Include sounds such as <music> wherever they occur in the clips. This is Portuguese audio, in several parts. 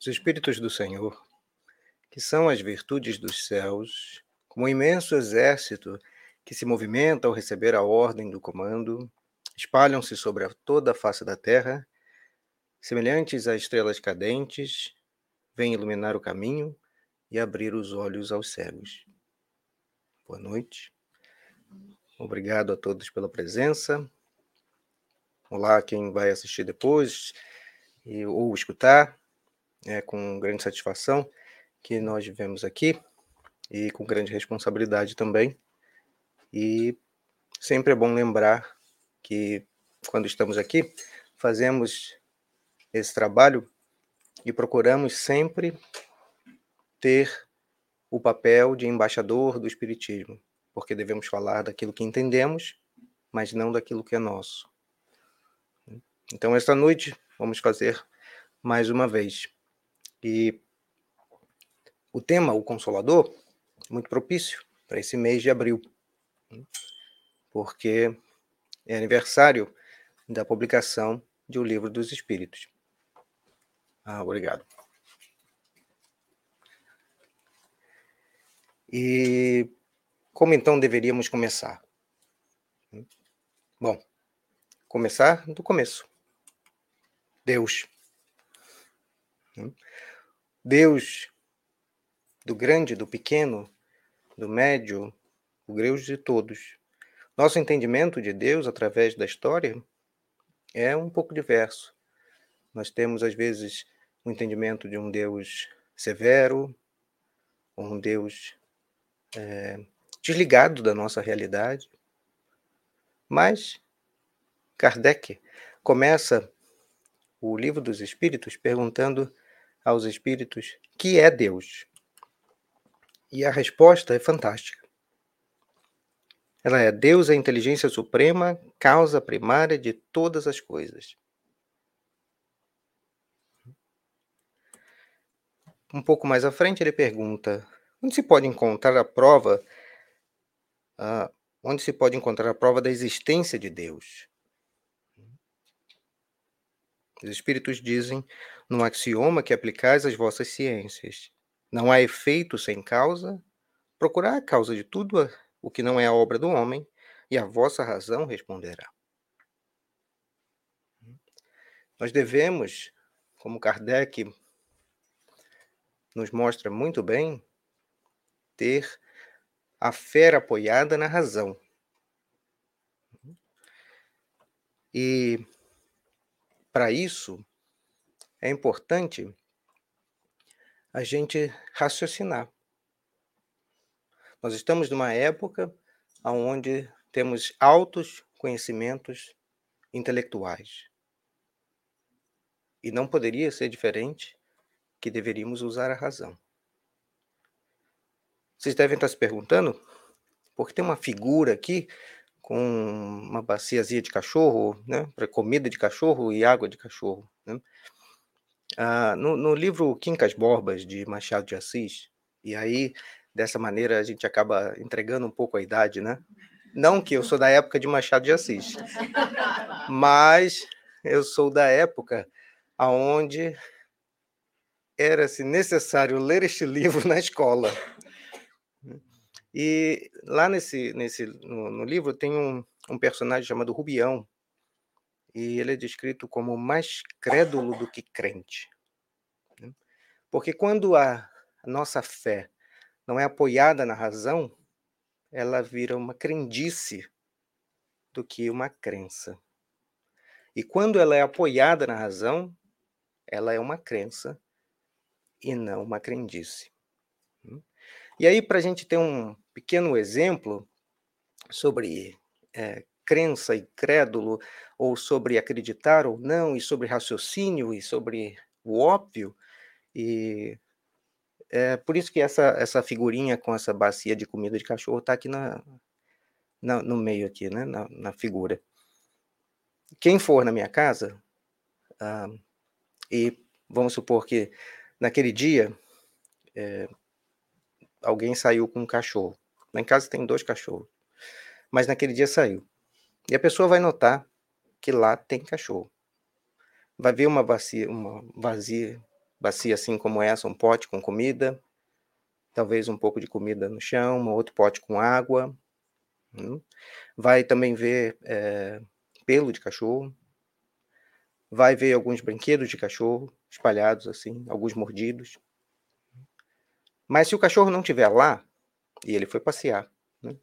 Os Espíritos do Senhor, que são as virtudes dos céus, como um imenso exército que se movimenta ao receber a ordem do comando, espalham-se sobre toda a face da terra, semelhantes a estrelas cadentes, vêm iluminar o caminho e abrir os olhos aos cegos. Boa noite. Obrigado a todos pela presença. Olá, quem vai assistir depois ou escutar. É com grande satisfação que nós vivemos aqui e com grande responsabilidade também. E sempre é bom lembrar que quando estamos aqui, fazemos esse trabalho e procuramos sempre ter o papel de embaixador do Espiritismo, porque devemos falar daquilo que entendemos, mas não daquilo que é nosso. Então, esta noite, vamos fazer mais uma vez. E o tema, o Consolador, é muito propício para esse mês de abril, porque é aniversário da publicação de O Livro dos Espíritos. Ah, obrigado. E como então deveríamos começar? Bom, começar do começo. Deus. Deus, do grande, do pequeno, do médio, o Deus de todos. Nosso entendimento de Deus através da história é um pouco diverso. Nós temos, às vezes, o um entendimento de um Deus severo, um Deus é, desligado da nossa realidade. Mas Kardec começa o livro dos Espíritos perguntando aos espíritos que é Deus. E a resposta é fantástica. Ela é: Deus é a inteligência suprema, causa primária de todas as coisas. Um pouco mais à frente, ele pergunta: onde se pode encontrar a prova? Uh, onde se pode encontrar a prova da existência de Deus? Os espíritos dizem no axioma que aplicais às vossas ciências. Não há efeito sem causa. Procurar a causa de tudo o que não é a obra do homem, e a vossa razão responderá. Nós devemos, como Kardec nos mostra muito bem, ter a fé apoiada na razão. E para isso é importante a gente raciocinar. Nós estamos numa época onde temos altos conhecimentos intelectuais. E não poderia ser diferente que deveríamos usar a razão. Vocês devem estar se perguntando, porque tem uma figura aqui com uma baciazinha de cachorro, né, para comida de cachorro e água de cachorro. Né? Ah, no, no livro Quincas Borbas, de Machado de Assis, e aí dessa maneira a gente acaba entregando um pouco a idade, né? Não que eu sou da época de Machado de Assis, mas eu sou da época aonde era-se necessário ler este livro na escola. E lá nesse, nesse no, no livro tem um, um personagem chamado Rubião, e ele é descrito como mais crédulo do que crente. Né? Porque quando a, nossa fé não é apoiada na razão, ela vira uma crendice do que uma crença. E quando ela é apoiada na razão, ela é uma crença e não uma crendice. Hum? E aí, para a gente ter um pequeno exemplo sobre é, crença e crédulo, ou sobre acreditar ou não, e sobre raciocínio, e sobre o óbvio. E é por isso que essa, essa figurinha com essa bacia de comida de cachorro está aqui na, na, no meio, aqui, né, na, na figura. Quem for na minha casa, ah, e vamos supor que naquele dia é, alguém saiu com um cachorro. Lá em casa tem dois cachorros. Mas naquele dia saiu. E a pessoa vai notar que lá tem cachorro. Vai ver uma bacia, uma vazia, bacia assim como essa, um pote com comida, talvez um pouco de comida no chão, um outro pote com água. Hum. Vai também ver é, pelo de cachorro, vai ver alguns brinquedos de cachorro espalhados assim, alguns mordidos. Mas se o cachorro não estiver lá, e ele foi passear, né?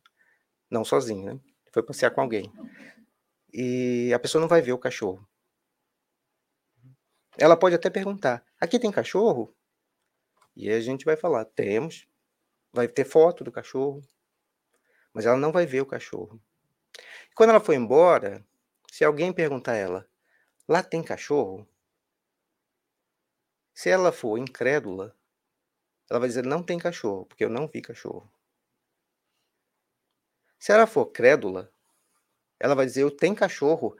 não sozinho, né? Foi passear com alguém, e a pessoa não vai ver o cachorro. Ela pode até perguntar: aqui tem cachorro? E a gente vai falar: temos. Vai ter foto do cachorro, mas ela não vai ver o cachorro. Quando ela for embora, se alguém perguntar a ela: lá tem cachorro? Se ela for incrédula, ela vai dizer: não tem cachorro, porque eu não vi cachorro. Se ela for crédula, ela vai dizer: eu tenho cachorro,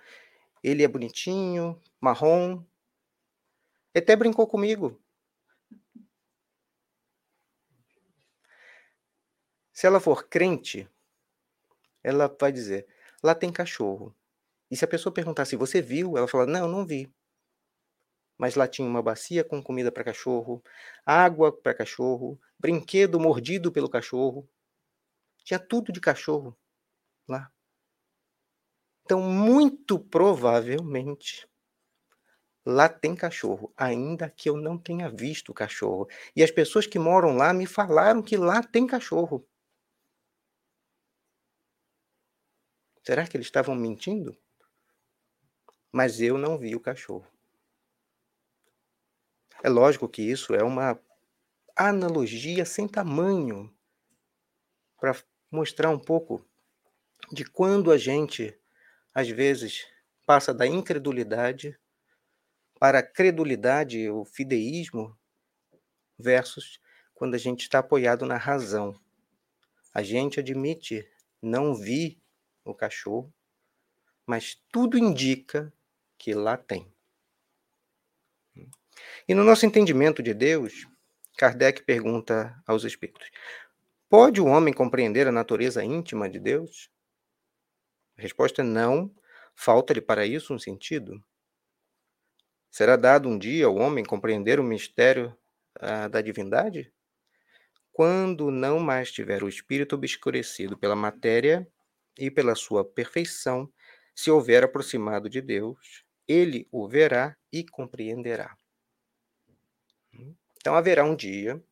ele é bonitinho, marrom, até brincou comigo. Se ela for crente, ela vai dizer: lá tem cachorro. E se a pessoa perguntar se você viu, ela fala: não, não vi. Mas lá tinha uma bacia com comida para cachorro, água para cachorro, brinquedo mordido pelo cachorro. Tinha tudo de cachorro lá. Então, muito provavelmente, Lá tem cachorro, ainda que eu não tenha visto o cachorro. E as pessoas que moram lá me falaram que lá tem cachorro. Será que eles estavam mentindo? Mas eu não vi o cachorro. É lógico que isso é uma analogia sem tamanho para mostrar um pouco de quando a gente, às vezes, passa da incredulidade para a credulidade, o fideísmo, versus quando a gente está apoiado na razão. A gente admite, não vi o cachorro, mas tudo indica que lá tem. E no nosso entendimento de Deus, Kardec pergunta aos espíritos: pode o homem compreender a natureza íntima de Deus? A resposta é não. Falta-lhe para isso um sentido? Será dado um dia ao homem compreender o mistério ah, da divindade? Quando não mais tiver o espírito obscurecido pela matéria e pela sua perfeição, se houver aproximado de Deus, ele o verá e compreenderá. Então haverá um dia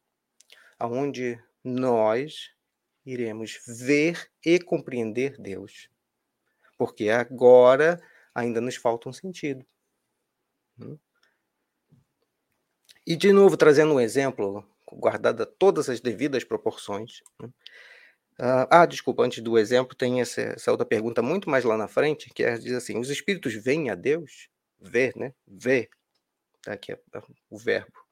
onde nós iremos ver e compreender Deus, porque agora ainda nos falta um sentido. Hum. E, de novo, trazendo um exemplo, guardada todas as devidas proporções. Né? Ah, ah, desculpa, antes do exemplo, tem essa, essa, outra pergunta muito mais lá na frente, que é, diz assim: os espíritos veem a Deus? Ver, né? Ver. Tá aqui é o verbo.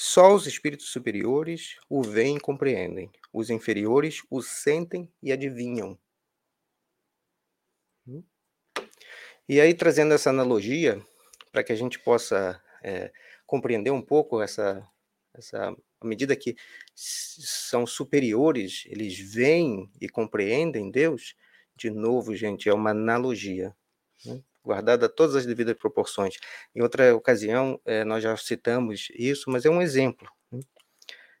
Só os espíritos superiores o veem e compreendem. Os inferiores o sentem e adivinham. Hum. E aí, trazendo essa analogia, para que a gente possa é, compreender um pouco essa, essa à medida que são superiores, eles veem e compreendem Deus, de novo, gente, é uma analogia, né? Guardada todas as devidas proporções. Em outra ocasião, é, nós já citamos isso, mas é um exemplo. Né?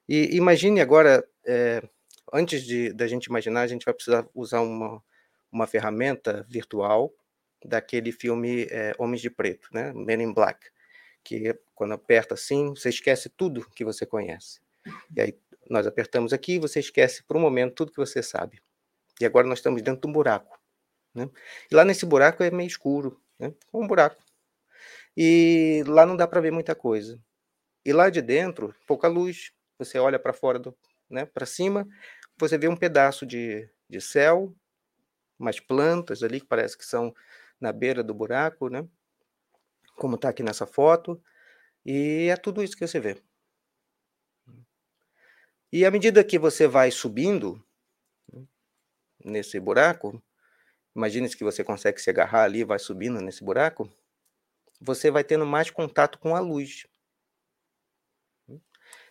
E imagine agora, é, antes de da gente imaginar, a gente vai precisar usar uma, uma ferramenta virtual daquele filme é, Homens de Preto, né? Men in Black, que quando aperta assim, você esquece tudo que você conhece. E aí nós apertamos aqui e você esquece por um momento tudo que você sabe. E agora nós estamos dentro de um buraco. Né? E lá nesse buraco é meio escuro, né? um buraco. E lá não dá para ver muita coisa. E lá de dentro, pouca luz. Você olha para fora, do, né, para cima, você vê um pedaço de, de céu, umas plantas ali que parece que são na beira do buraco, né? Como está aqui nessa foto. E é tudo isso que você vê. E à medida que você vai subindo né, nesse buraco, imagine que você consegue se agarrar ali, vai subindo nesse buraco, você vai tendo mais contato com a luz.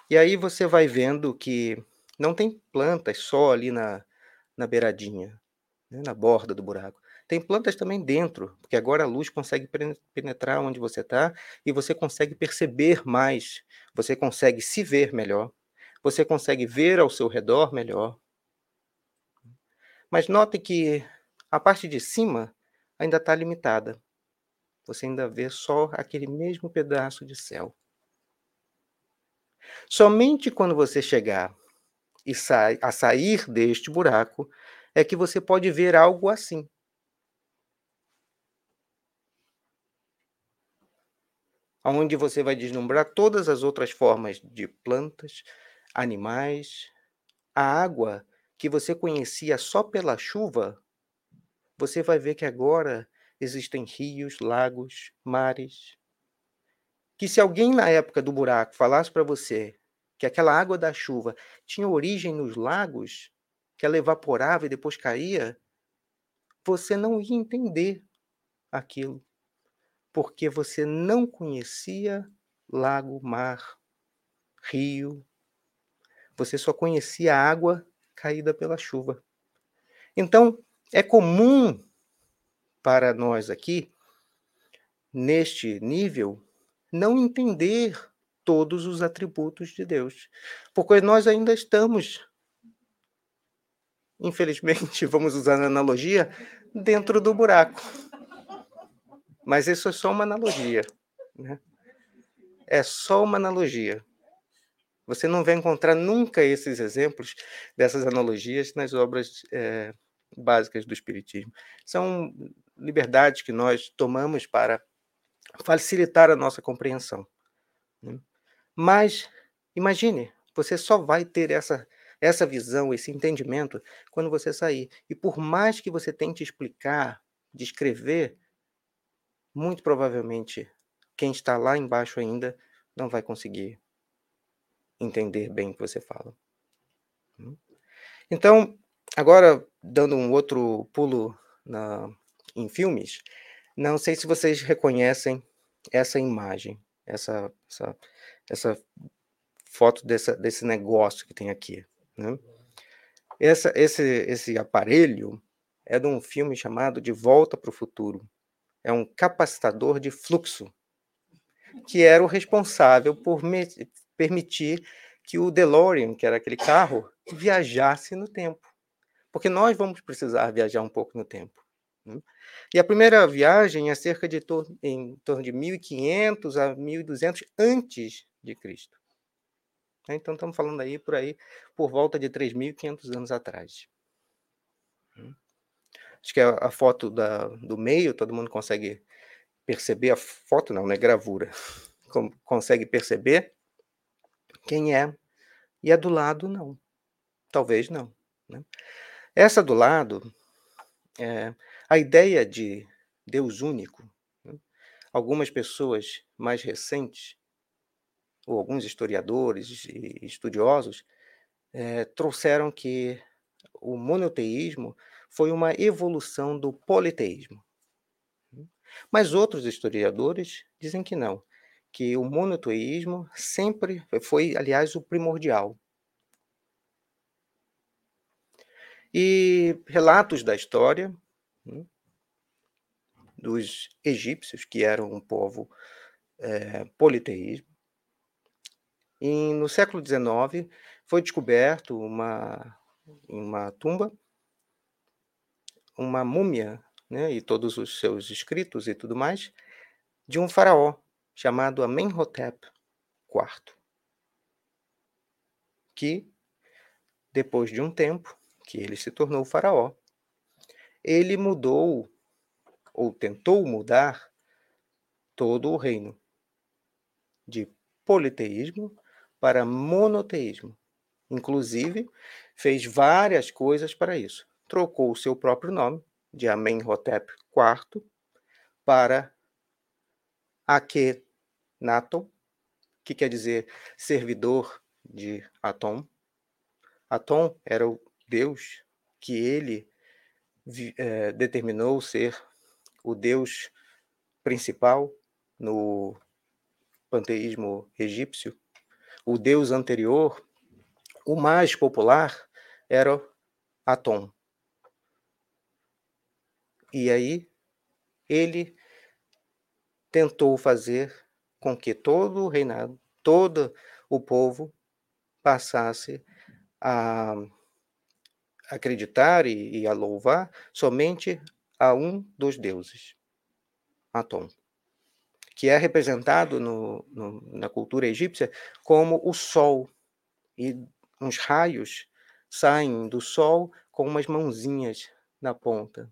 E aí você vai vendo que não tem plantas só ali na, na beiradinha, né, na borda do buraco. Tem plantas também dentro, porque agora a luz consegue penetrar onde você está e você consegue perceber mais, você consegue se ver melhor, você consegue ver ao seu redor melhor. Mas note que a parte de cima ainda está limitada. Você ainda vê só aquele mesmo pedaço de céu. Somente quando você chegar e sai, a sair deste buraco é que você pode ver algo assim. Onde você vai deslumbrar todas as outras formas de plantas, animais, a água que você conhecia só pela chuva, você vai ver que agora existem rios, lagos, mares. Que se alguém na época do buraco falasse para você que aquela água da chuva tinha origem nos lagos, que ela evaporava e depois caía, você não ia entender aquilo, porque você não conhecia lago, mar, rio. Você só conhecia a água caída pela chuva. Então, é comum para nós aqui, neste nível, não entender todos os atributos de Deus, porque nós ainda estamos, infelizmente, <laughs> vamos usar a analogia, dentro do buraco. Mas isso é só uma analogia. Né? É só uma analogia. Você não vai encontrar nunca esses exemplos dessas analogias nas obras é, básicas do Espiritismo. São liberdades que nós tomamos para facilitar a nossa compreensão. Né? Mas imagine, você só vai ter essa essa visão, esse entendimento quando você sair. E por mais que você tente explicar, descrever, muito provavelmente quem está lá embaixo ainda não vai conseguir entender bem o que você fala. Hum? Então, agora dando um outro pulo na, em filmes, não sei se vocês reconhecem essa imagem, essa, essa, essa foto dessa, desse negócio que tem aqui. Né? Essa, esse, esse aparelho é de um filme chamado De Volta para o Futuro. É um capacitador de fluxo, que era o responsável por permitir que o DeLorean, que era aquele carro, viajasse no tempo. Porque nós vamos precisar viajar um pouco no tempo. Né? E a primeira viagem é cerca de tor em torno de 1500 a 1200 antes de Cristo. Né? Então estamos falando aí por aí por volta de 3.500 anos atrás. Hum. Acho que a, a foto da, do meio todo mundo consegue perceber a foto não, né? Gravura. <laughs> consegue perceber quem é e a do lado não. Talvez não. Né? Essa do lado é, a ideia de Deus único, né? algumas pessoas mais recentes, ou alguns historiadores e estudiosos, é, trouxeram que o monoteísmo foi uma evolução do politeísmo. Mas outros historiadores dizem que não, que o monoteísmo sempre foi, aliás, o primordial. E relatos da história Hum, dos egípcios, que eram um povo é, politeísmo. E no século XIX foi descoberto uma, uma tumba, uma múmia, né, e todos os seus escritos e tudo mais, de um faraó chamado Amenhotep IV, que depois de um tempo que ele se tornou faraó, ele mudou, ou tentou mudar, todo o reino de politeísmo para monoteísmo. Inclusive, fez várias coisas para isso. Trocou o seu próprio nome, de Amenhotep IV, para Akhenaton, que quer dizer servidor de Atom. Atom era o deus que ele é, determinou ser o deus principal no panteísmo egípcio. O deus anterior, o mais popular, era Atom. E aí ele tentou fazer com que todo o reinado, todo o povo passasse a acreditar e, e a louvar somente a um dos deuses, Atom, que é representado no, no, na cultura egípcia como o sol, e uns raios saem do sol com umas mãozinhas na ponta.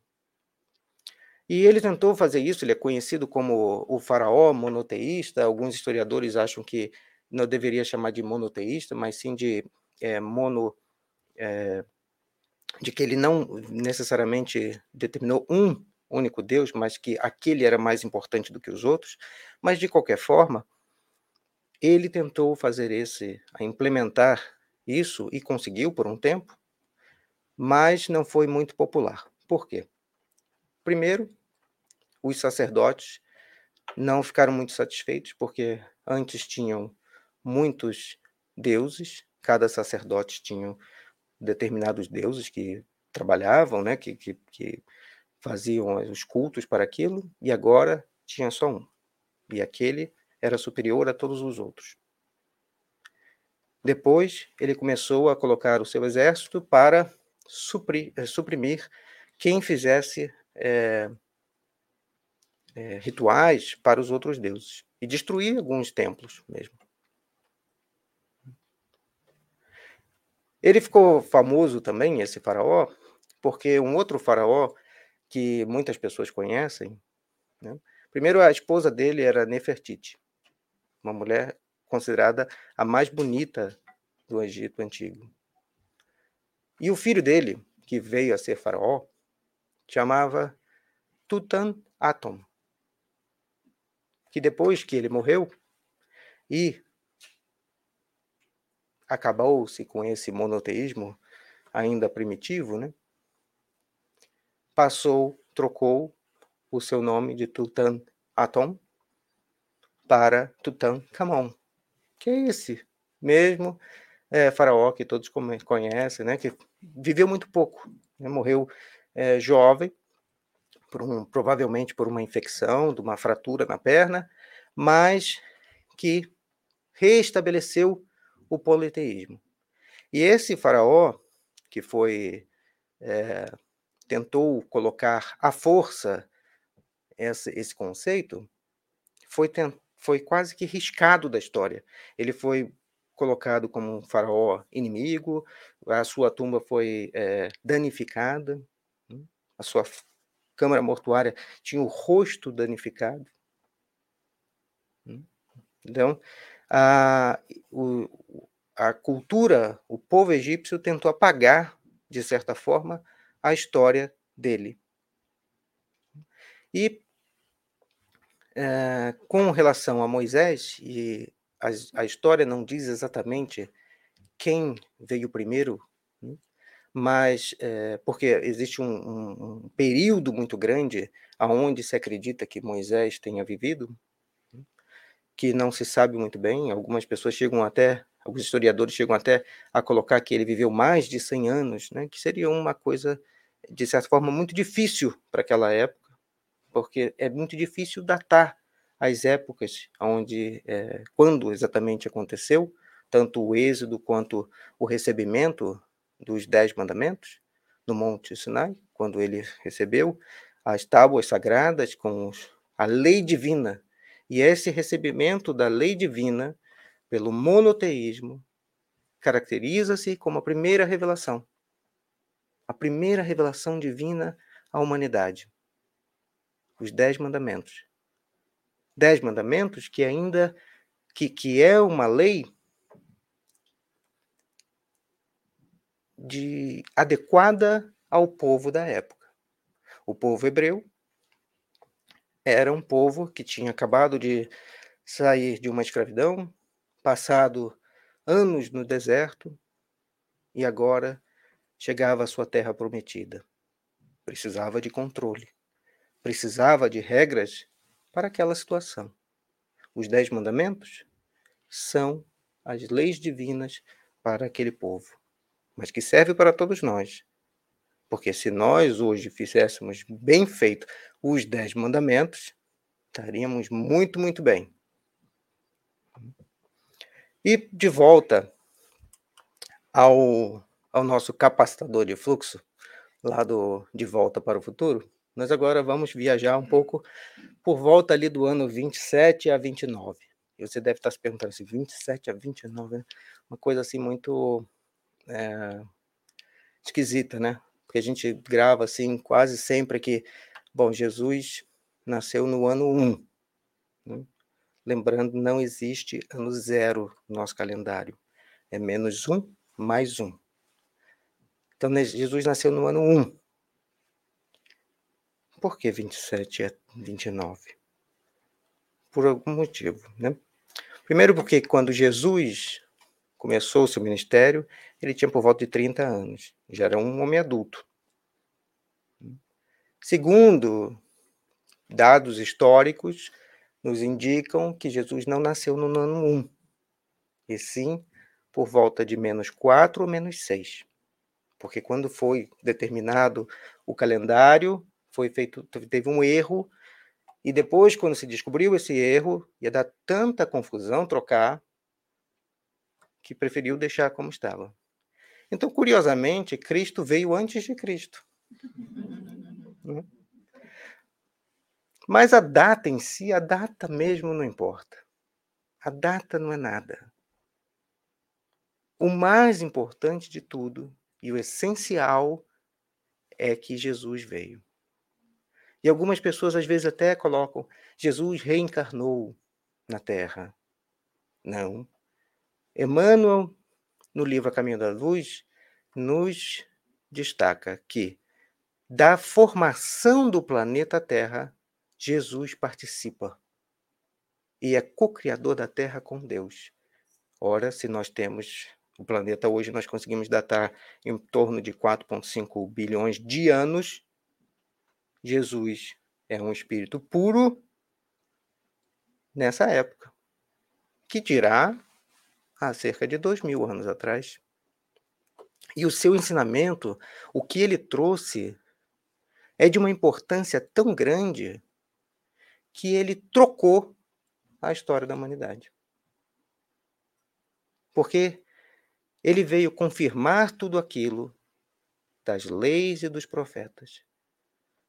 E ele tentou fazer isso, ele é conhecido como o faraó monoteísta, alguns historiadores acham que não deveria chamar de monoteísta, mas sim de é, mono, é, de que ele não necessariamente determinou um único Deus, mas que aquele era mais importante do que os outros. Mas de qualquer forma, ele tentou fazer esse, implementar isso e conseguiu por um tempo, mas não foi muito popular. Por quê? Primeiro, os sacerdotes não ficaram muito satisfeitos, porque antes tinham muitos deuses, cada sacerdote tinha determinados deuses que trabalhavam, né, que, que, que faziam os cultos para aquilo, e agora tinha só um. E aquele era superior a todos os outros. Depois, ele começou a colocar o seu exército para suprir, eh, suprimir quem fizesse é, é, rituais para os outros deuses e destruir alguns templos mesmo. Ele ficou famoso também, esse faraó, porque um outro faraó que muitas pessoas conhecem, né? primeiro a esposa dele era Nefertiti, uma mulher considerada a mais bonita do Egito antigo. E o filho dele, que veio a ser faraó, chamava Tutan-Atom, que depois que ele morreu e acabou-se com esse monoteísmo ainda primitivo, né? Passou, trocou o seu nome de Tutan-Atom para Tutankhamon, que é esse mesmo é, faraó que todos conhecem, né? Que viveu muito pouco, né? morreu é, jovem por um, provavelmente por uma infecção, de uma fratura na perna, mas que restabeleceu o politeísmo. E esse faraó, que foi é, tentou colocar à força esse, esse conceito, foi, foi quase que riscado da história. Ele foi colocado como um faraó inimigo, a sua tumba foi é, danificada, né, a sua câmara mortuária tinha o rosto danificado. Hum, então, a, o, a cultura, o povo egípcio tentou apagar, de certa forma, a história dele. E é, com relação a Moisés, e a, a, história não diz exatamente quem veio primeiro, né? mas é, porque existe um, um, um, período muito grande aonde se acredita que Moisés tenha vivido, que não se sabe muito bem. Algumas pessoas chegam até, alguns historiadores chegam até a colocar que ele viveu mais de 100 anos, né, que seria uma coisa de certa forma muito difícil para aquela época, porque é muito difícil datar as épocas onde, é, quando exatamente aconteceu, tanto o êxodo quanto o recebimento dos Dez Mandamentos no Monte Sinai, quando ele recebeu as tábuas sagradas com a lei divina. E esse recebimento da lei divina pelo monoteísmo caracteriza-se como a primeira revelação. A primeira revelação divina à humanidade. Os Dez Mandamentos. Dez Mandamentos que ainda que, que é uma lei de adequada ao povo da época. O povo hebreu era um povo que tinha acabado de sair de uma escravidão, passado anos no deserto e agora chegava à sua terra prometida. Precisava de controle, precisava de regras para aquela situação. Os Dez Mandamentos são as leis divinas para aquele povo mas que serve para todos nós. Porque se nós hoje fizéssemos bem feito os dez mandamentos, estaríamos muito, muito bem. E de volta ao, ao nosso capacitador de fluxo, lá do De Volta para o Futuro, nós agora vamos viajar um pouco por volta ali do ano 27 a 29. E você deve estar se perguntando assim, 27 a 29, né? uma coisa assim muito é, esquisita, né? Porque a gente grava assim quase sempre que, bom, Jesus nasceu no ano 1. Né? Lembrando, não existe ano zero no nosso calendário. É menos um, mais um. Então, Jesus nasceu no ano 1. Por que 27 é 29? Por algum motivo, né? Primeiro porque quando Jesus começou o seu ministério, ele tinha por volta de 30 anos, já era um homem adulto. Segundo, dados históricos nos indicam que Jesus não nasceu no ano 1, e sim por volta de menos 4 ou menos 6. Porque quando foi determinado o calendário, foi feito, teve um erro, e depois, quando se descobriu esse erro, ia dar tanta confusão trocar, que preferiu deixar como estava. Então, curiosamente, Cristo veio antes de Cristo. Né? Mas a data em si, a data mesmo não importa. A data não é nada. O mais importante de tudo e o essencial é que Jesus veio. E algumas pessoas às vezes até colocam: Jesus reencarnou na Terra. Não. Emmanuel, no livro A Caminho da Luz, nos destaca que da formação do planeta Terra, Jesus participa e é co-criador da Terra com Deus. Ora, se nós temos o planeta hoje, nós conseguimos datar em torno de 4,5 bilhões de anos Jesus é um espírito puro nessa época, que dirá há cerca de dois mil anos atrás. E o seu ensinamento, o que ele trouxe, é de uma importância tão grande que ele trocou a história da humanidade. Porque ele veio confirmar tudo aquilo das leis e dos profetas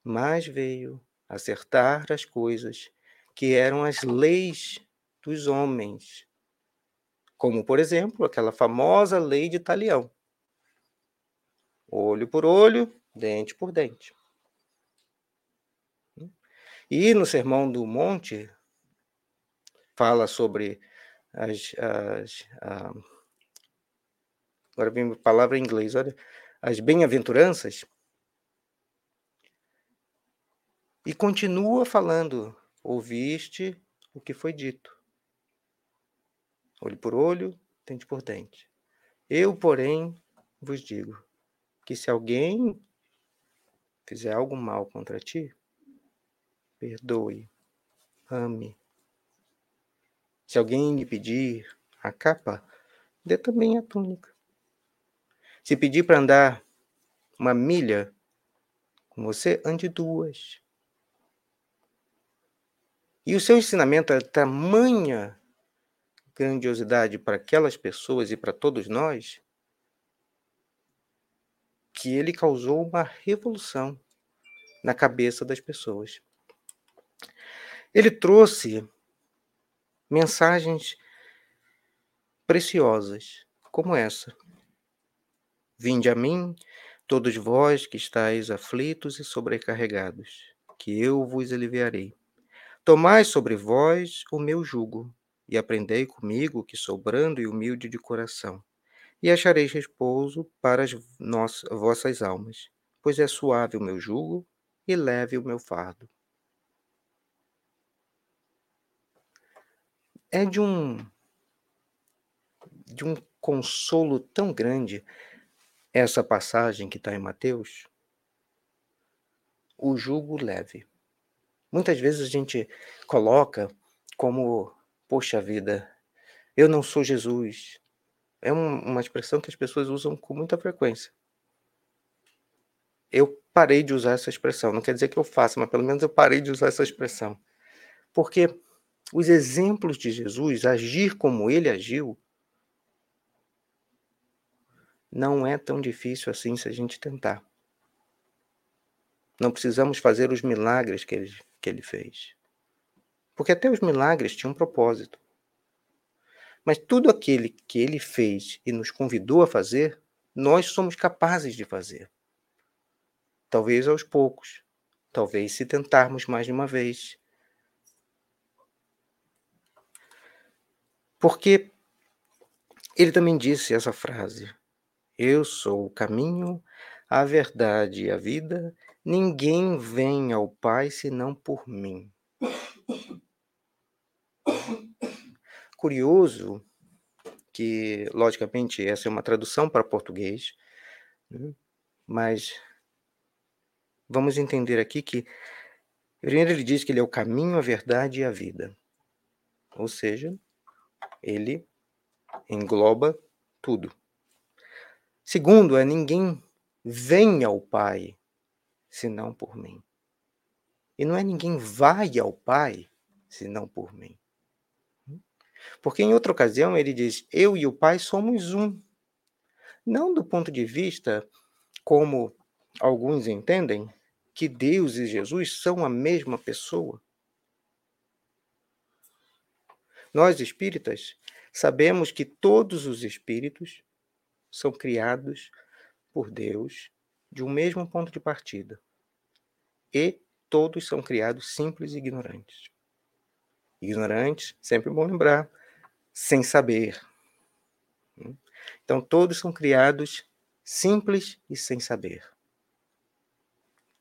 mas veio acertar as coisas que eram as leis dos homens. Como, por exemplo, aquela famosa lei de Talião. Olho por olho, dente por dente. E no Sermão do Monte, fala sobre as. as agora vem a palavra em inglês, olha. As bem-aventuranças E continua falando: ouviste o que foi dito. Olho por olho, dente por dente. Eu, porém, vos digo que se alguém fizer algo mal contra ti, perdoe, ame. Se alguém lhe pedir a capa, dê também a túnica. Se pedir para andar uma milha com você, ande duas. E o seu ensinamento é tamanha grandiosidade para aquelas pessoas e para todos nós que ele causou uma revolução na cabeça das pessoas. Ele trouxe mensagens preciosas, como essa. Vinde a mim, todos vós que estáis aflitos e sobrecarregados, que eu vos aliviarei. Tomai sobre vós o meu jugo, e aprendei comigo, que sou brando e humilde de coração, e achareis repouso para as nossas, vossas almas, pois é suave o meu jugo e leve o meu fardo. É de um de um consolo tão grande essa passagem que está em Mateus, o jugo leve. Muitas vezes a gente coloca como, poxa vida, eu não sou Jesus. É um, uma expressão que as pessoas usam com muita frequência. eu parei de usar essa expressão. Não quer dizer que eu faça, mas pelo menos eu parei de usar essa expressão. Porque os exemplos de Jesus, agir como ele agiu, não é tão difícil assim se a gente tentar. Não precisamos fazer os milagres que ele, que ele fez. Porque até os milagres tinham um propósito. Mas tudo aquele que ele fez e nos convidou a fazer, nós somos capazes de fazer. Talvez aos poucos, talvez se tentarmos mais de uma vez. Porque ele também disse essa frase: Eu sou o caminho, a verdade e a vida, ninguém vem ao Pai senão por mim. Curioso que, logicamente, essa é uma tradução para português, né? mas vamos entender aqui que, primeiro, ele diz que ele é o caminho, a verdade e a vida. Ou seja, ele engloba tudo. Segundo, é ninguém vem ao Pai senão por mim. E não é ninguém vai ao Pai senão por mim. Porque em outra ocasião ele diz: Eu e o Pai somos um. Não do ponto de vista como alguns entendem que Deus e Jesus são a mesma pessoa. Nós espíritas sabemos que todos os espíritos são criados por Deus de um mesmo ponto de partida. E todos são criados simples e ignorantes. Ignorantes, sempre bom lembrar, sem saber. Então, todos são criados simples e sem saber.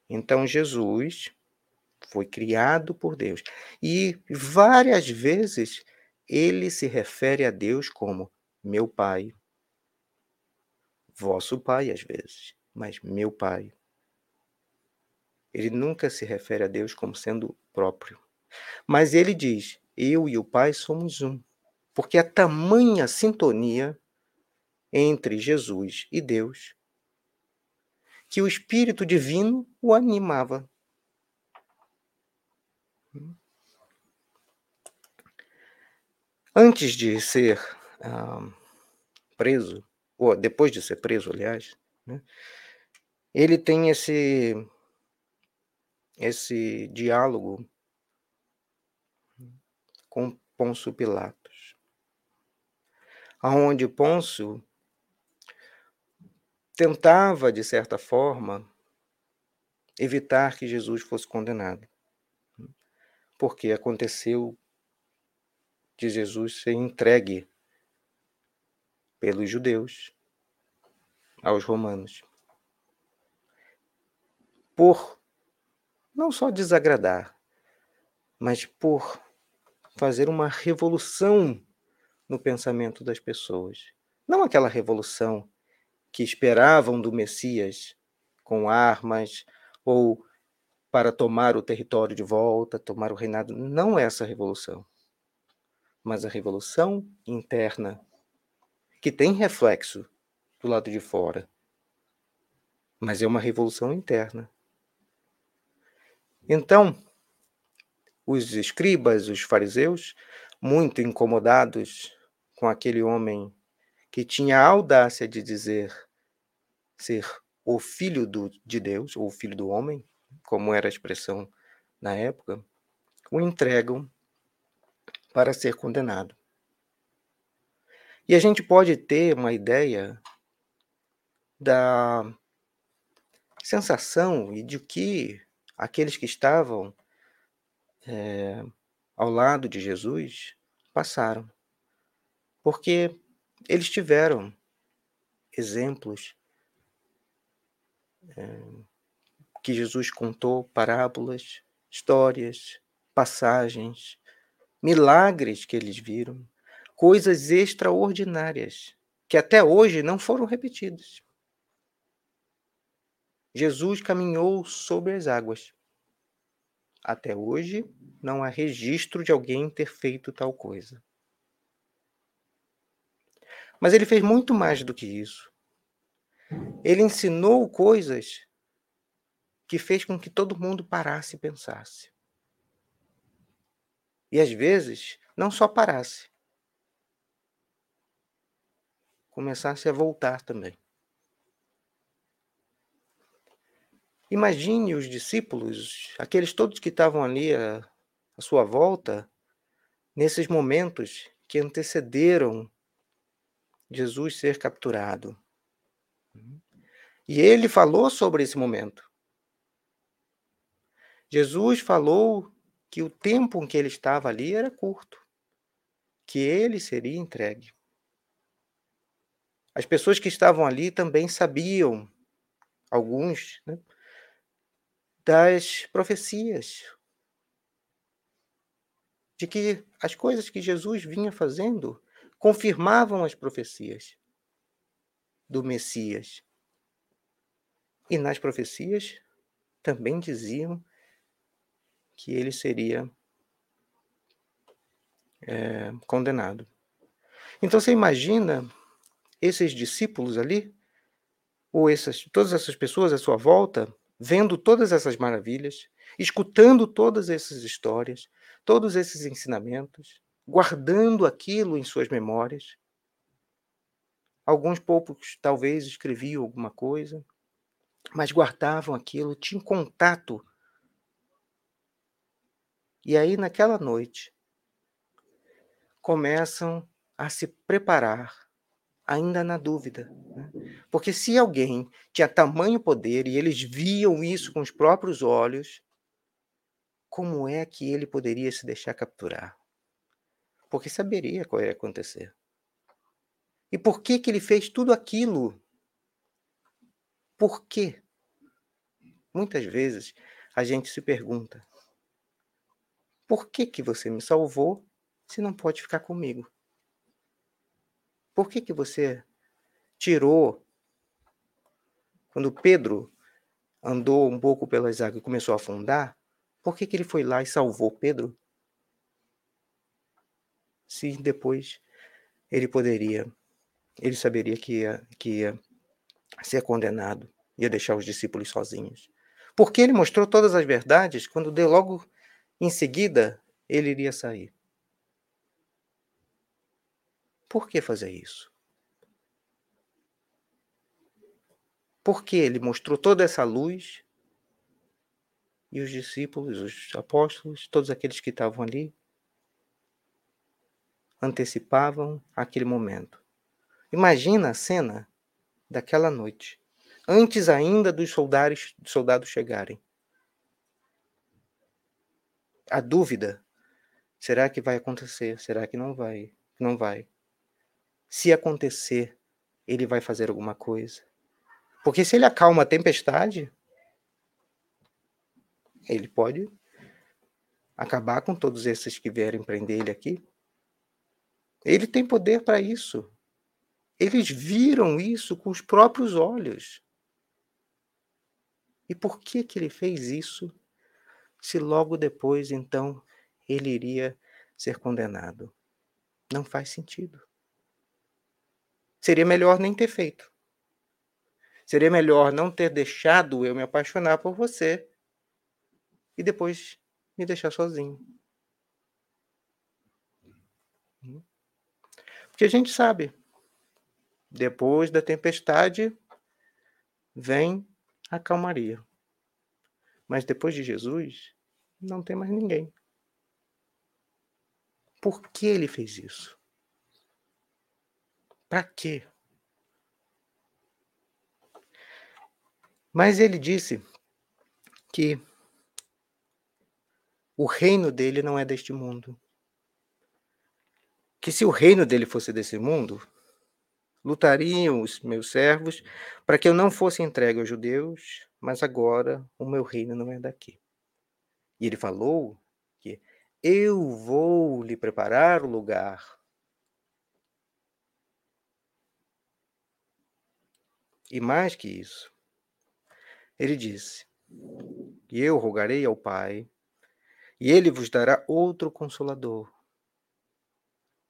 Então, Jesus foi criado por Deus. E várias vezes ele se refere a Deus como meu Pai, vosso Pai, às vezes, mas meu Pai. Ele nunca se refere a Deus como sendo próprio. Mas ele diz: Eu e o Pai somos um porque a tamanha sintonia entre Jesus e Deus que o Espírito Divino o animava. Antes de ser ah, preso, ou depois de ser preso, aliás, né, ele tem esse esse diálogo com Pôncio Pilato aonde Pôncio tentava, de certa forma, evitar que Jesus fosse condenado. Porque aconteceu de Jesus ser entregue pelos judeus aos romanos. Por não só desagradar, mas por fazer uma revolução no pensamento das pessoas. Não aquela revolução que esperavam do Messias com armas ou para tomar o território de volta, tomar o reinado. Não essa revolução, mas a revolução interna, que tem reflexo do lado de fora, mas é uma revolução interna. Então, os escribas, os fariseus, muito incomodados com aquele homem que tinha a audácia de dizer ser o filho do, de Deus, ou o filho do homem, como era a expressão na época, o entregam para ser condenado. E a gente pode ter uma ideia da sensação e de que aqueles que estavam é, ao lado de Jesus passaram porque eles tiveram exemplos é, que Jesus contou, parábolas, histórias, passagens, milagres que eles viram, coisas extraordinárias que até hoje não foram repetidas. Jesus caminhou sobre as águas. Até hoje não há registro de alguém ter feito tal coisa. Mas ele fez muito mais do que isso. Ele ensinou coisas que fez com que todo mundo parasse e pensasse. E às vezes, não só parasse, começasse a voltar também. Imagine os discípulos, aqueles todos que estavam ali à, à sua volta, nesses momentos que antecederam Jesus ser capturado. E ele falou sobre esse momento. Jesus falou que o tempo em que ele estava ali era curto, que ele seria entregue. As pessoas que estavam ali também sabiam, alguns, né, das profecias, de que as coisas que Jesus vinha fazendo confirmavam as profecias do Messias. E nas profecias também diziam que ele seria é, condenado. Então você imagina esses discípulos ali, ou essas, todas essas pessoas à sua volta, vendo todas essas maravilhas, escutando todas essas histórias, todos esses ensinamentos, guardando aquilo em suas memórias. Alguns poucos talvez escreviam alguma coisa, mas guardavam aquilo, tinham contato e aí, naquela noite, começam a se preparar, ainda na dúvida. Né? Porque se alguém tinha tamanho poder e eles viam isso com os próprios olhos, como é que ele poderia se deixar capturar? Porque saberia qual ia acontecer. E por que, que ele fez tudo aquilo? Por quê? Muitas vezes a gente se pergunta: por que, que você me salvou se não pode ficar comigo? Por que, que você tirou. Quando Pedro andou um pouco pelas águas e começou a afundar, por que, que ele foi lá e salvou Pedro? Se depois ele poderia, ele saberia que ia, que ia ser condenado, ia deixar os discípulos sozinhos. Porque ele mostrou todas as verdades quando deu logo em seguida, ele iria sair. Por que fazer isso? Porque ele mostrou toda essa luz e os discípulos, os apóstolos, todos aqueles que estavam ali, antecipavam aquele momento. Imagina a cena daquela noite, antes ainda dos soldados, soldados chegarem a dúvida: será que vai acontecer? Será que não vai? Não vai. Se acontecer, ele vai fazer alguma coisa. Porque se ele acalma a tempestade, ele pode acabar com todos esses que vierem prender ele aqui. Ele tem poder para isso. Eles viram isso com os próprios olhos. E por que que ele fez isso? Se logo depois, então, ele iria ser condenado. Não faz sentido. Seria melhor nem ter feito. Seria melhor não ter deixado eu me apaixonar por você e depois me deixar sozinho. Porque a gente sabe, depois da tempestade vem a calmaria. Mas depois de Jesus, não tem mais ninguém. Por que ele fez isso? Para quê? Mas ele disse que o reino dele não é deste mundo. Que se o reino dele fosse desse mundo, lutariam os meus servos para que eu não fosse entregue aos judeus, mas agora o meu reino não é daqui. E ele falou que eu vou lhe preparar o lugar. E mais que isso, ele disse: E eu rogarei ao Pai, e ele vos dará outro consolador,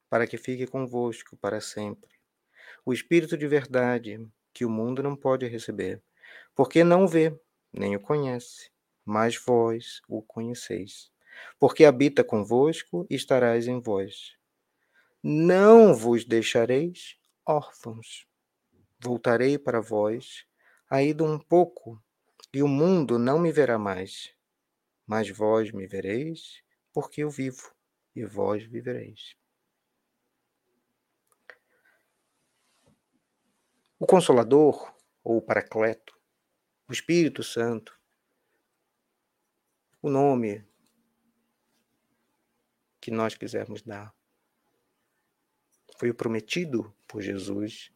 para que fique convosco para sempre. O Espírito de verdade, que o mundo não pode receber, porque não vê nem o conhece, mas vós o conheceis, porque habita convosco e estarás em vós. Não vos deixareis órfãos. Voltarei para vós, ainda um pouco, e o mundo não me verá mais. Mas vós me vereis, porque eu vivo, e vós vivereis. O Consolador, ou o Paracleto, o Espírito Santo, o nome que nós quisermos dar, foi o prometido por Jesus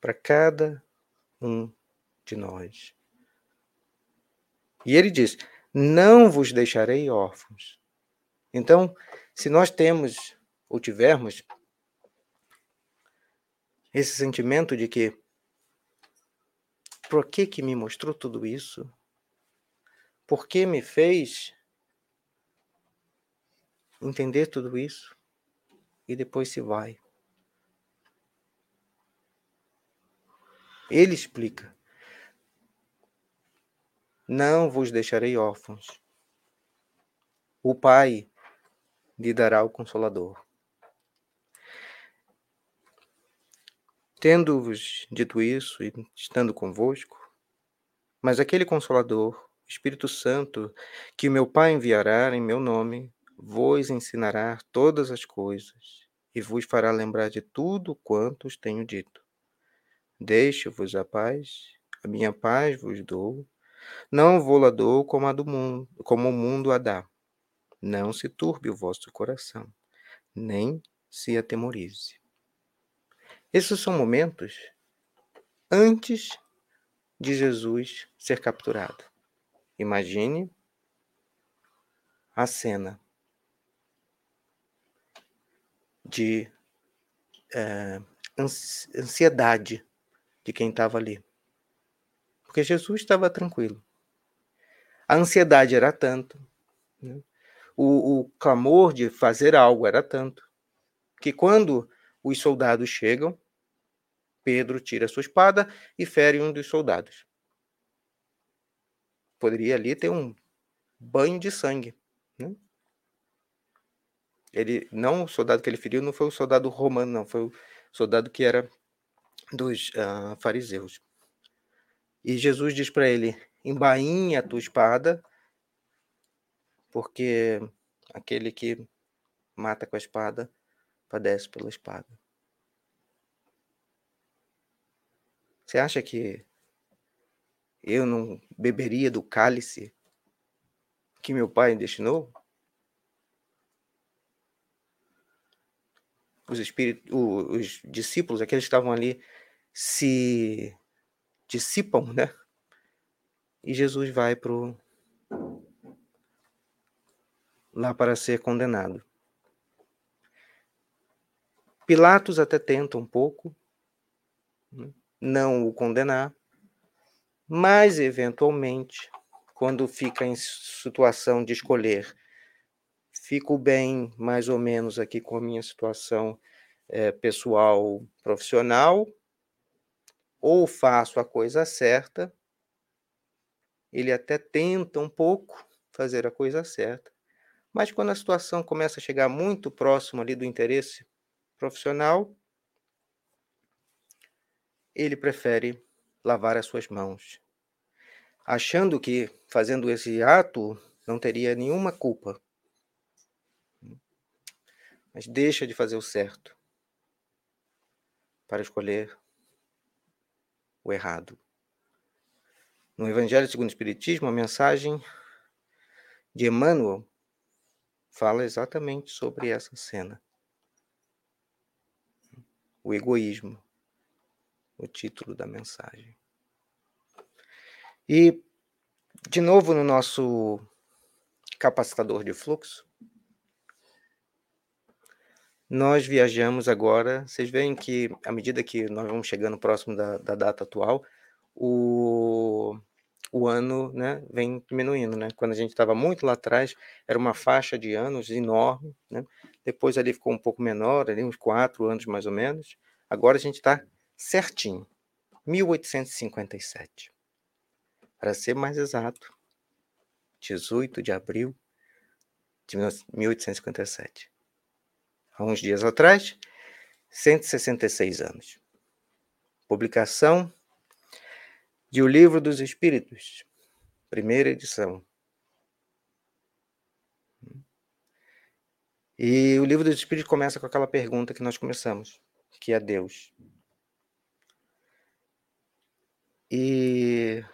para cada um de nós. E ele diz: Não vos deixarei órfãos. Então, se nós temos ou tivermos esse sentimento de que por que que me mostrou tudo isso? Por que me fez entender tudo isso? E depois se vai. Ele explica: Não vos deixarei órfãos. O Pai lhe dará o Consolador. Tendo-vos dito isso e estando convosco, mas aquele Consolador, Espírito Santo, que meu Pai enviará em meu nome, vos ensinará todas as coisas e vos fará lembrar de tudo quanto os tenho dito. Deixo-vos a paz, a minha paz vos dou. Não vou la dou como a do mundo, como o mundo a dá. Não se turbe o vosso coração, nem se atemorize. Esses são momentos antes de Jesus ser capturado. Imagine a cena de é, ansiedade de quem estava ali. Porque Jesus estava tranquilo. A ansiedade era tanto, né? o, o clamor de fazer algo era tanto, que quando os soldados chegam, Pedro tira sua espada e fere um dos soldados. Poderia ali ter um banho de sangue. Né? Ele, não o soldado que ele feriu não foi o soldado romano, não, foi o soldado que era dos uh, fariseus. E Jesus diz para ele: embainha a tua espada, porque aquele que mata com a espada padece pela espada. Você acha que eu não beberia do cálice que meu pai destinou? Os, espíritos, os discípulos, aqueles que estavam ali se dissipam, né? E Jesus vai pro lá para ser condenado. Pilatos até tenta um pouco né? não o condenar, mas eventualmente, quando fica em situação de escolher, fico bem mais ou menos aqui com a minha situação é, pessoal, profissional, ou faço a coisa certa, ele até tenta um pouco fazer a coisa certa, mas quando a situação começa a chegar muito próximo ali do interesse profissional, ele prefere lavar as suas mãos, achando que fazendo esse ato não teria nenhuma culpa. Mas deixa de fazer o certo para escolher o errado. No Evangelho segundo o Espiritismo, a mensagem de Emmanuel fala exatamente sobre essa cena. O egoísmo, o título da mensagem. E, de novo, no nosso capacitador de fluxo, nós viajamos agora. Vocês veem que, à medida que nós vamos chegando próximo da, da data atual, o, o ano né, vem diminuindo. Né? Quando a gente estava muito lá atrás, era uma faixa de anos enorme. Né? Depois ali ficou um pouco menor, ali uns quatro anos mais ou menos. Agora a gente está certinho. 1857. para ser mais exato, 18 de abril de 1857. Há uns dias atrás, 166 anos. Publicação de O Livro dos Espíritos, primeira edição. E o Livro dos Espíritos começa com aquela pergunta que nós começamos, que é Deus. E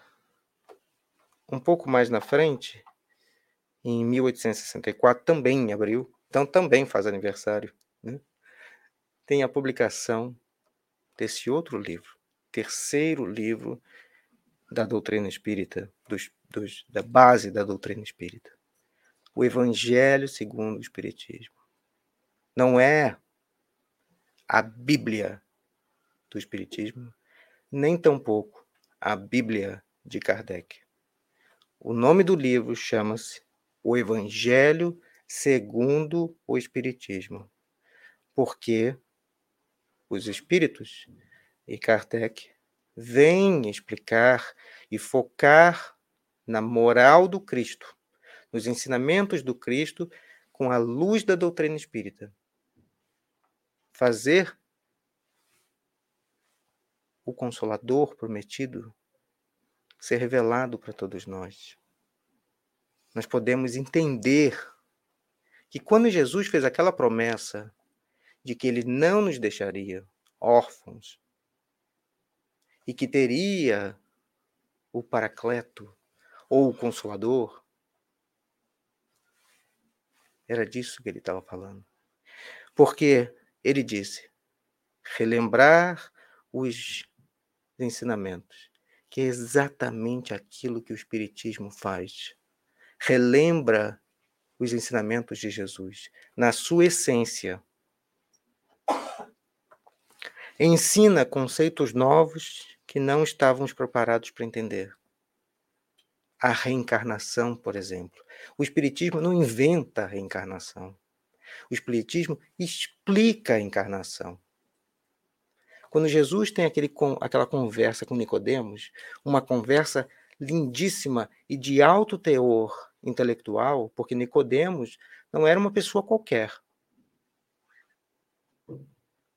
um pouco mais na frente, em 1864, também em abril, então também faz aniversário, né? tem a publicação desse outro livro, terceiro livro da doutrina espírita, dos, dos, da base da doutrina espírita. O Evangelho segundo o Espiritismo. Não é a Bíblia do Espiritismo, nem tampouco a Bíblia de Kardec. O nome do livro chama-se O Evangelho segundo o Espiritismo, porque os espíritos e Kardec vêm explicar e focar na moral do Cristo, nos ensinamentos do Cristo com a luz da doutrina espírita. Fazer o consolador prometido ser revelado para todos nós. Nós podemos entender que quando Jesus fez aquela promessa de que ele não nos deixaria órfãos e que teria o Paracleto ou o Consolador, era disso que ele estava falando. Porque ele disse: relembrar os ensinamentos que é exatamente aquilo que o Espiritismo faz. Relembra os ensinamentos de Jesus na sua essência. Ensina conceitos novos que não estávamos preparados para entender. A reencarnação, por exemplo. O Espiritismo não inventa a reencarnação. O Espiritismo explica a encarnação. Quando Jesus tem aquele, aquela conversa com Nicodemos, uma conversa lindíssima e de alto teor intelectual, porque Nicodemos não era uma pessoa qualquer.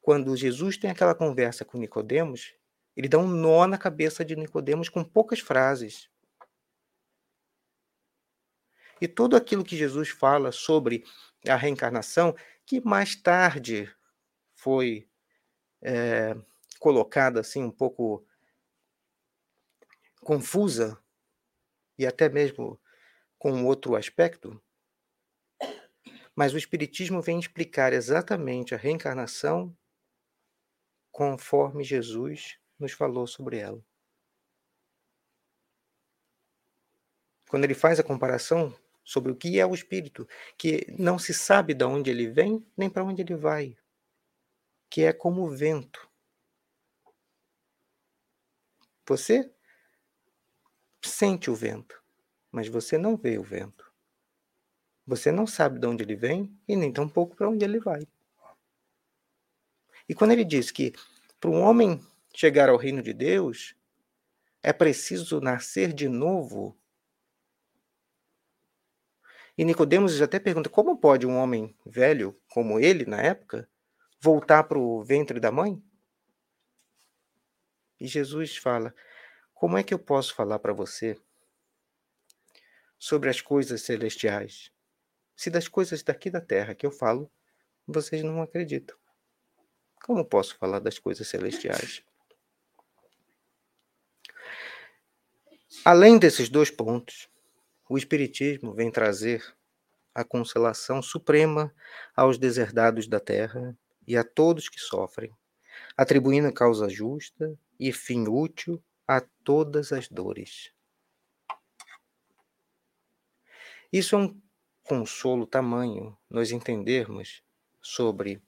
Quando Jesus tem aquela conversa com Nicodemos, ele dá um nó na cabeça de Nicodemos com poucas frases. E tudo aquilo que Jesus fala sobre a reencarnação, que mais tarde foi é, colocada assim um pouco confusa e até mesmo com outro aspecto, mas o Espiritismo vem explicar exatamente a reencarnação conforme Jesus nos falou sobre ela. Quando ele faz a comparação sobre o que é o espírito, que não se sabe de onde ele vem nem para onde ele vai que é como o vento. Você sente o vento, mas você não vê o vento. Você não sabe de onde ele vem e nem tampouco para onde ele vai. E quando ele diz que para um homem chegar ao reino de Deus é preciso nascer de novo. E Nicodemos até pergunta: como pode um homem velho como ele na época voltar para o ventre da mãe? E Jesus fala: Como é que eu posso falar para você sobre as coisas celestiais? Se das coisas daqui da terra que eu falo, vocês não acreditam. Como posso falar das coisas celestiais? Além desses dois pontos, o Espiritismo vem trazer a consolação suprema aos deserdados da terra e a todos que sofrem, atribuindo causa justa e fim útil a todas as dores. Isso é um consolo tamanho nós entendermos sobre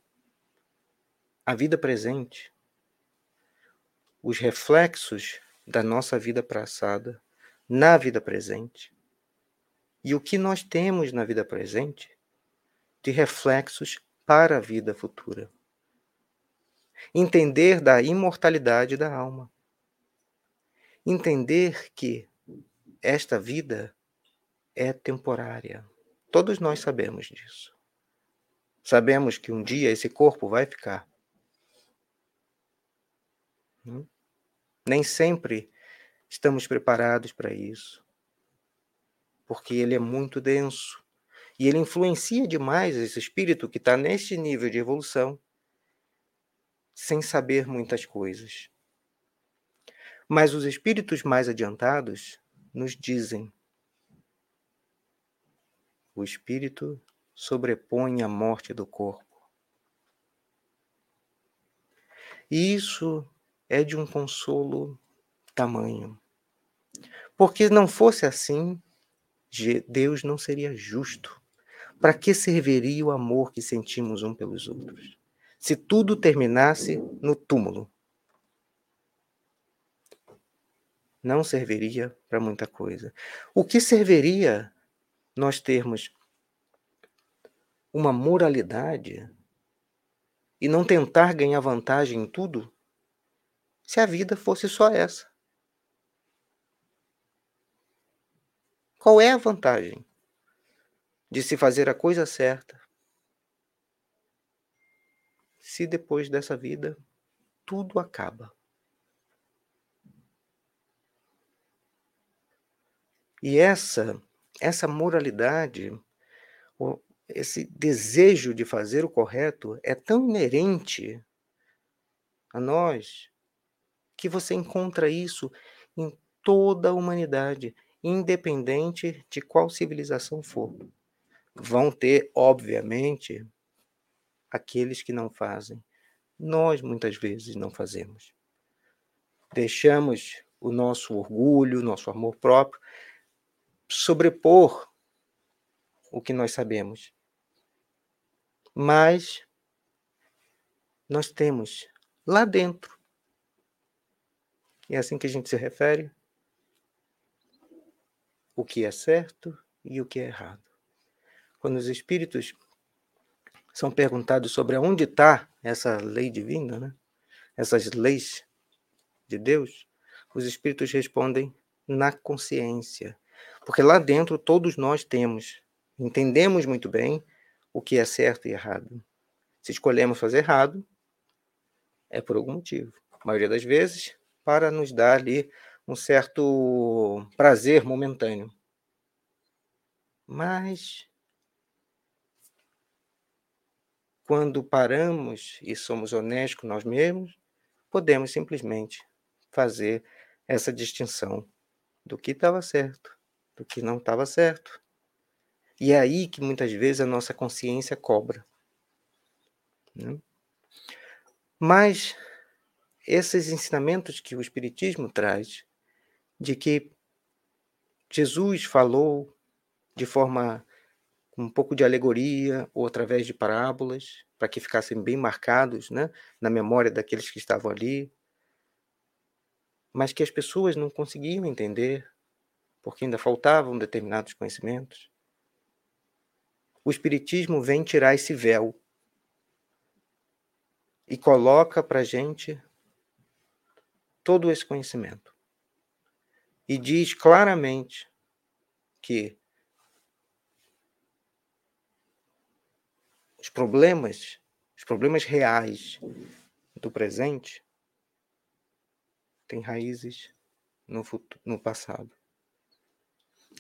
a vida presente, os reflexos da nossa vida passada na vida presente e o que nós temos na vida presente de reflexos para a vida futura. Entender da imortalidade da alma. Entender que esta vida é temporária. Todos nós sabemos disso. Sabemos que um dia esse corpo vai ficar. Hum? Nem sempre estamos preparados para isso, porque ele é muito denso e ele influencia demais esse espírito que está neste nível de evolução, sem saber muitas coisas. Mas os espíritos mais adiantados nos dizem: o espírito sobrepõe a morte do corpo. E isso é de um consolo tamanho. Porque não fosse assim, Deus não seria justo. Para que serviria o amor que sentimos um pelos outros? Se tudo terminasse no túmulo. Não serviria para muita coisa. O que serviria nós termos uma moralidade e não tentar ganhar vantagem em tudo se a vida fosse só essa? Qual é a vantagem de se fazer a coisa certa se depois dessa vida tudo acaba? E essa essa moralidade, esse desejo de fazer o correto é tão inerente a nós que você encontra isso em toda a humanidade independente de qual civilização for. Vão ter, obviamente, aqueles que não fazem. Nós muitas vezes não fazemos. Deixamos o nosso orgulho, nosso amor próprio sobrepor o que nós sabemos. Mas nós temos lá dentro, e é assim que a gente se refere, o que é certo e o que é errado. Quando os espíritos são perguntados sobre onde está essa lei divina, né? essas leis de Deus, os espíritos respondem na consciência. Porque lá dentro todos nós temos, entendemos muito bem o que é certo e errado. Se escolhemos fazer errado, é por algum motivo. A maioria das vezes, para nos dar ali um certo prazer momentâneo. Mas quando paramos e somos honestos com nós mesmos, podemos simplesmente fazer essa distinção do que estava certo, do que não estava certo. E é aí que muitas vezes a nossa consciência cobra. Né? Mas esses ensinamentos que o Espiritismo traz de que Jesus falou de forma um pouco de alegoria ou através de parábolas, para que ficassem bem marcados né, na memória daqueles que estavam ali, mas que as pessoas não conseguiam entender, porque ainda faltavam determinados conhecimentos. O Espiritismo vem tirar esse véu e coloca para a gente todo esse conhecimento e diz claramente que os problemas, os problemas reais do presente têm raízes no, futuro, no passado.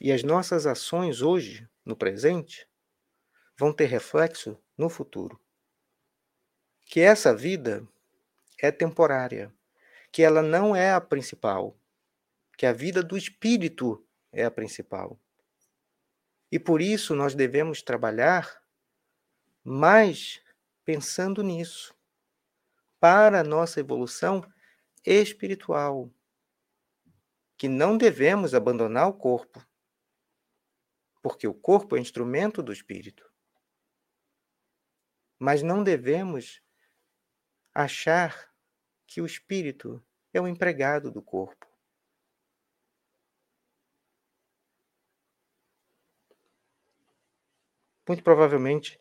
E as nossas ações hoje, no presente, vão ter reflexo no futuro. Que essa vida é temporária, que ela não é a principal, que a vida do espírito é a principal. E por isso nós devemos trabalhar mais pensando nisso, para a nossa evolução espiritual, que não devemos abandonar o corpo, porque o corpo é instrumento do espírito. Mas não devemos achar que o espírito é o empregado do corpo. Muito provavelmente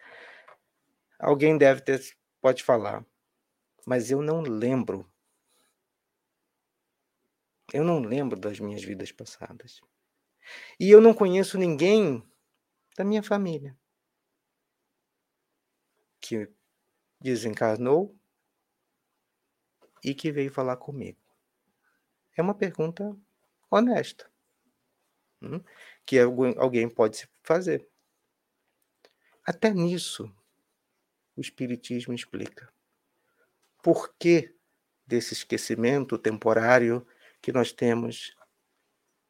alguém deve ter pode falar, mas eu não lembro. Eu não lembro das minhas vidas passadas. E eu não conheço ninguém da minha família que desencarnou e que veio falar comigo. É uma pergunta honesta, hum, que alguém pode fazer. Até nisso, o Espiritismo explica. Por que desse esquecimento temporário que nós temos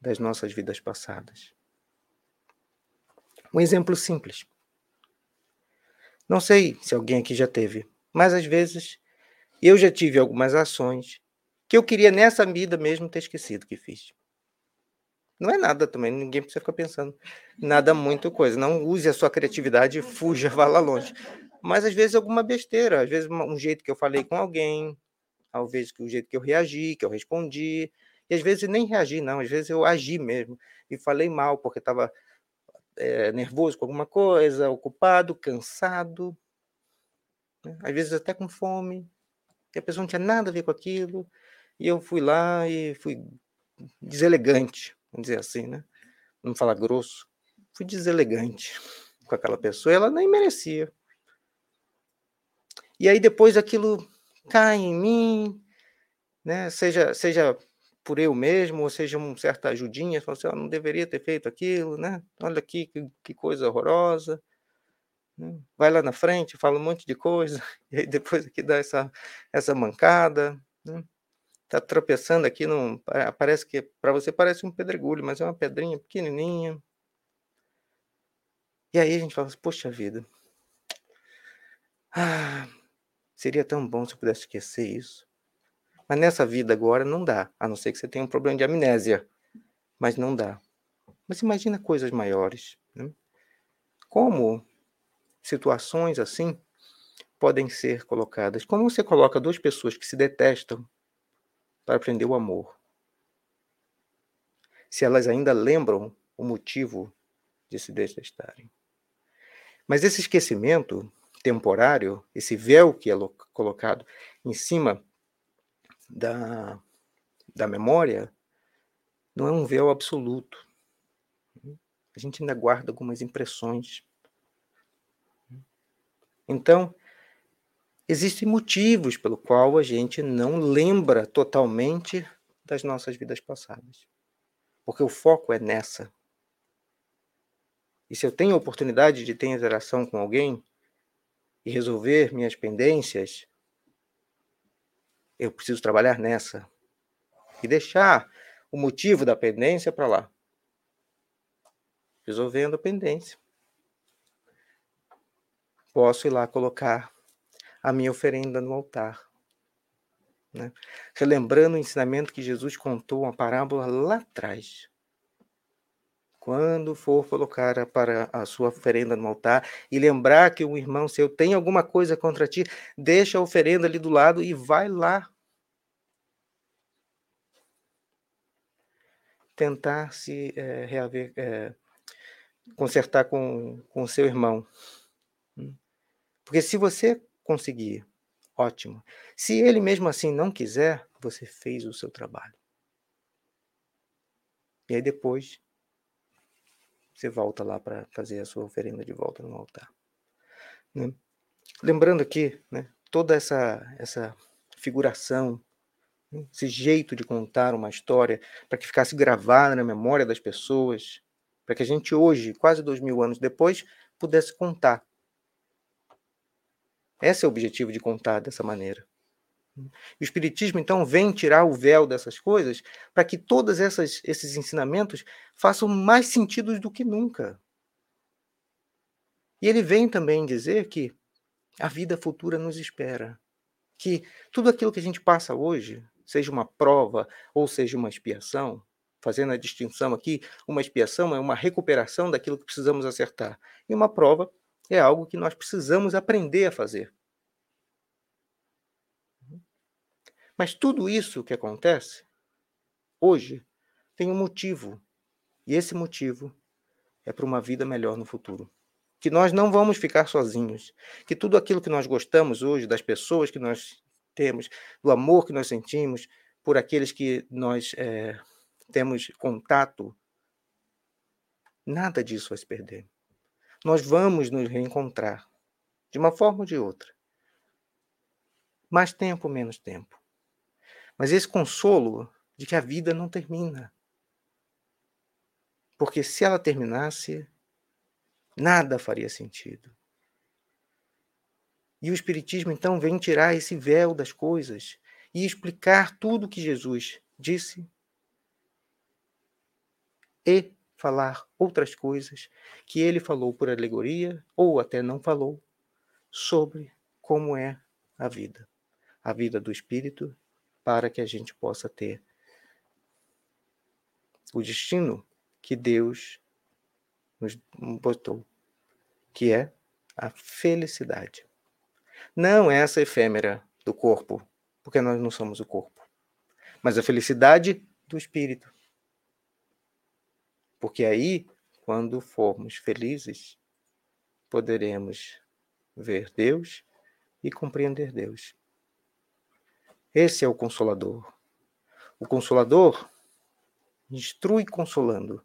das nossas vidas passadas? Um exemplo simples. Não sei se alguém aqui já teve, mas às vezes eu já tive algumas ações que eu queria nessa vida mesmo ter esquecido que fiz. Não é nada também, ninguém precisa ficar pensando nada muito coisa. Não use a sua criatividade e fuja, vá lá longe. Mas às vezes alguma besteira, às vezes um jeito que eu falei com alguém, às vezes o jeito que eu reagi, que eu respondi, e às vezes nem reagi, não, às vezes eu agi mesmo e falei mal porque estava é, nervoso com alguma coisa, ocupado, cansado, né? às vezes até com fome, e a pessoa não tinha nada a ver com aquilo, e eu fui lá e fui deselegante, vamos dizer assim, né? Vamos falar grosso. Fui deselegante com aquela pessoa, ela nem merecia. E aí depois aquilo cai em mim, né? Seja, seja por eu mesmo, ou seja, uma certa ajudinha, fala assim, oh, não deveria ter feito aquilo, né? Olha aqui que, que coisa horrorosa. Né? Vai lá na frente, fala um monte de coisa, <laughs> e aí depois aqui dá essa, essa mancada, né? Tá tropeçando aqui, não, parece que para você parece um pedregulho, mas é uma pedrinha pequenininha. E aí a gente fala assim, poxa vida, ah, seria tão bom se eu pudesse esquecer isso. Mas nessa vida agora não dá, a não ser que você tenha um problema de amnésia. Mas não dá. Mas imagina coisas maiores. Né? Como situações assim podem ser colocadas? Como você coloca duas pessoas que se detestam para aprender o amor? Se elas ainda lembram o motivo de se detestarem. Mas esse esquecimento temporário, esse véu que é colocado em cima da, da memória não é um véu absoluto. A gente ainda guarda algumas impressões. Então, existem motivos pelo qual a gente não lembra totalmente das nossas vidas passadas. Porque o foco é nessa. E se eu tenho a oportunidade de ter interação com alguém e resolver minhas pendências, eu preciso trabalhar nessa. E deixar o motivo da pendência para lá. Resolvendo a pendência. Posso ir lá colocar a minha oferenda no altar. Né? Relembrando o ensinamento que Jesus contou, uma parábola lá atrás. Quando for colocar para a sua oferenda no altar e lembrar que um irmão seu tem alguma coisa contra ti, deixa a oferenda ali do lado e vai lá. Tentar se é, reaver, é, consertar com o seu irmão. Hum. Porque se você conseguir, ótimo. Se ele mesmo assim não quiser, você fez o seu trabalho. E aí depois você volta lá para fazer a sua oferenda de volta no altar. Né? Lembrando aqui, né, toda essa, essa figuração, né, esse jeito de contar uma história, para que ficasse gravada na memória das pessoas, para que a gente hoje, quase dois mil anos depois, pudesse contar. Esse é o objetivo de contar dessa maneira. O Espiritismo, então, vem tirar o véu dessas coisas para que todos esses ensinamentos façam mais sentido do que nunca. E ele vem também dizer que a vida futura nos espera. Que tudo aquilo que a gente passa hoje, seja uma prova ou seja uma expiação, fazendo a distinção aqui, uma expiação é uma recuperação daquilo que precisamos acertar. E uma prova é algo que nós precisamos aprender a fazer. Mas tudo isso que acontece hoje tem um motivo. E esse motivo é para uma vida melhor no futuro. Que nós não vamos ficar sozinhos. Que tudo aquilo que nós gostamos hoje, das pessoas que nós temos, do amor que nós sentimos por aqueles que nós é, temos contato, Nada disso vai se perder. Nós vamos nos reencontrar, de uma forma ou de outra. Mais tempo, menos tempo. Mas esse consolo de que a vida não termina. Porque se ela terminasse, nada faria sentido. E o Espiritismo então vem tirar esse véu das coisas e explicar tudo o que Jesus disse e falar outras coisas que ele falou por alegoria ou até não falou sobre como é a vida, a vida do espírito, para que a gente possa ter o destino que Deus nos botou, que é a felicidade. Não essa efêmera do corpo, porque nós não somos o corpo, mas a felicidade do espírito. Porque aí, quando formos felizes, poderemos ver Deus e compreender Deus. Esse é o consolador. O consolador instrui consolando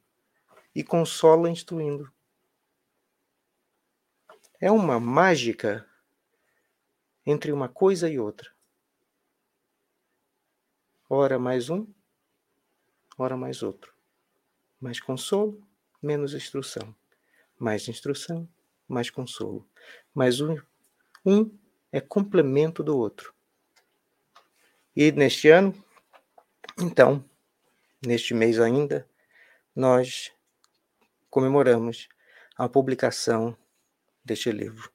e consola instruindo. É uma mágica entre uma coisa e outra. Ora mais um, ora mais outro. Mais consolo, menos instrução. Mais instrução, mais consolo. Mais um, um é complemento do outro. E neste ano, então, neste mês ainda, nós comemoramos a publicação deste livro,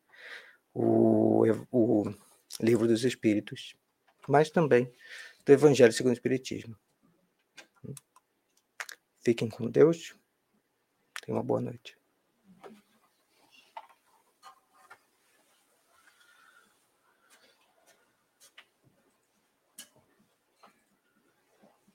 o, o Livro dos Espíritos, mas também do Evangelho segundo o Espiritismo. Fiquem com Deus. Tenham uma boa noite.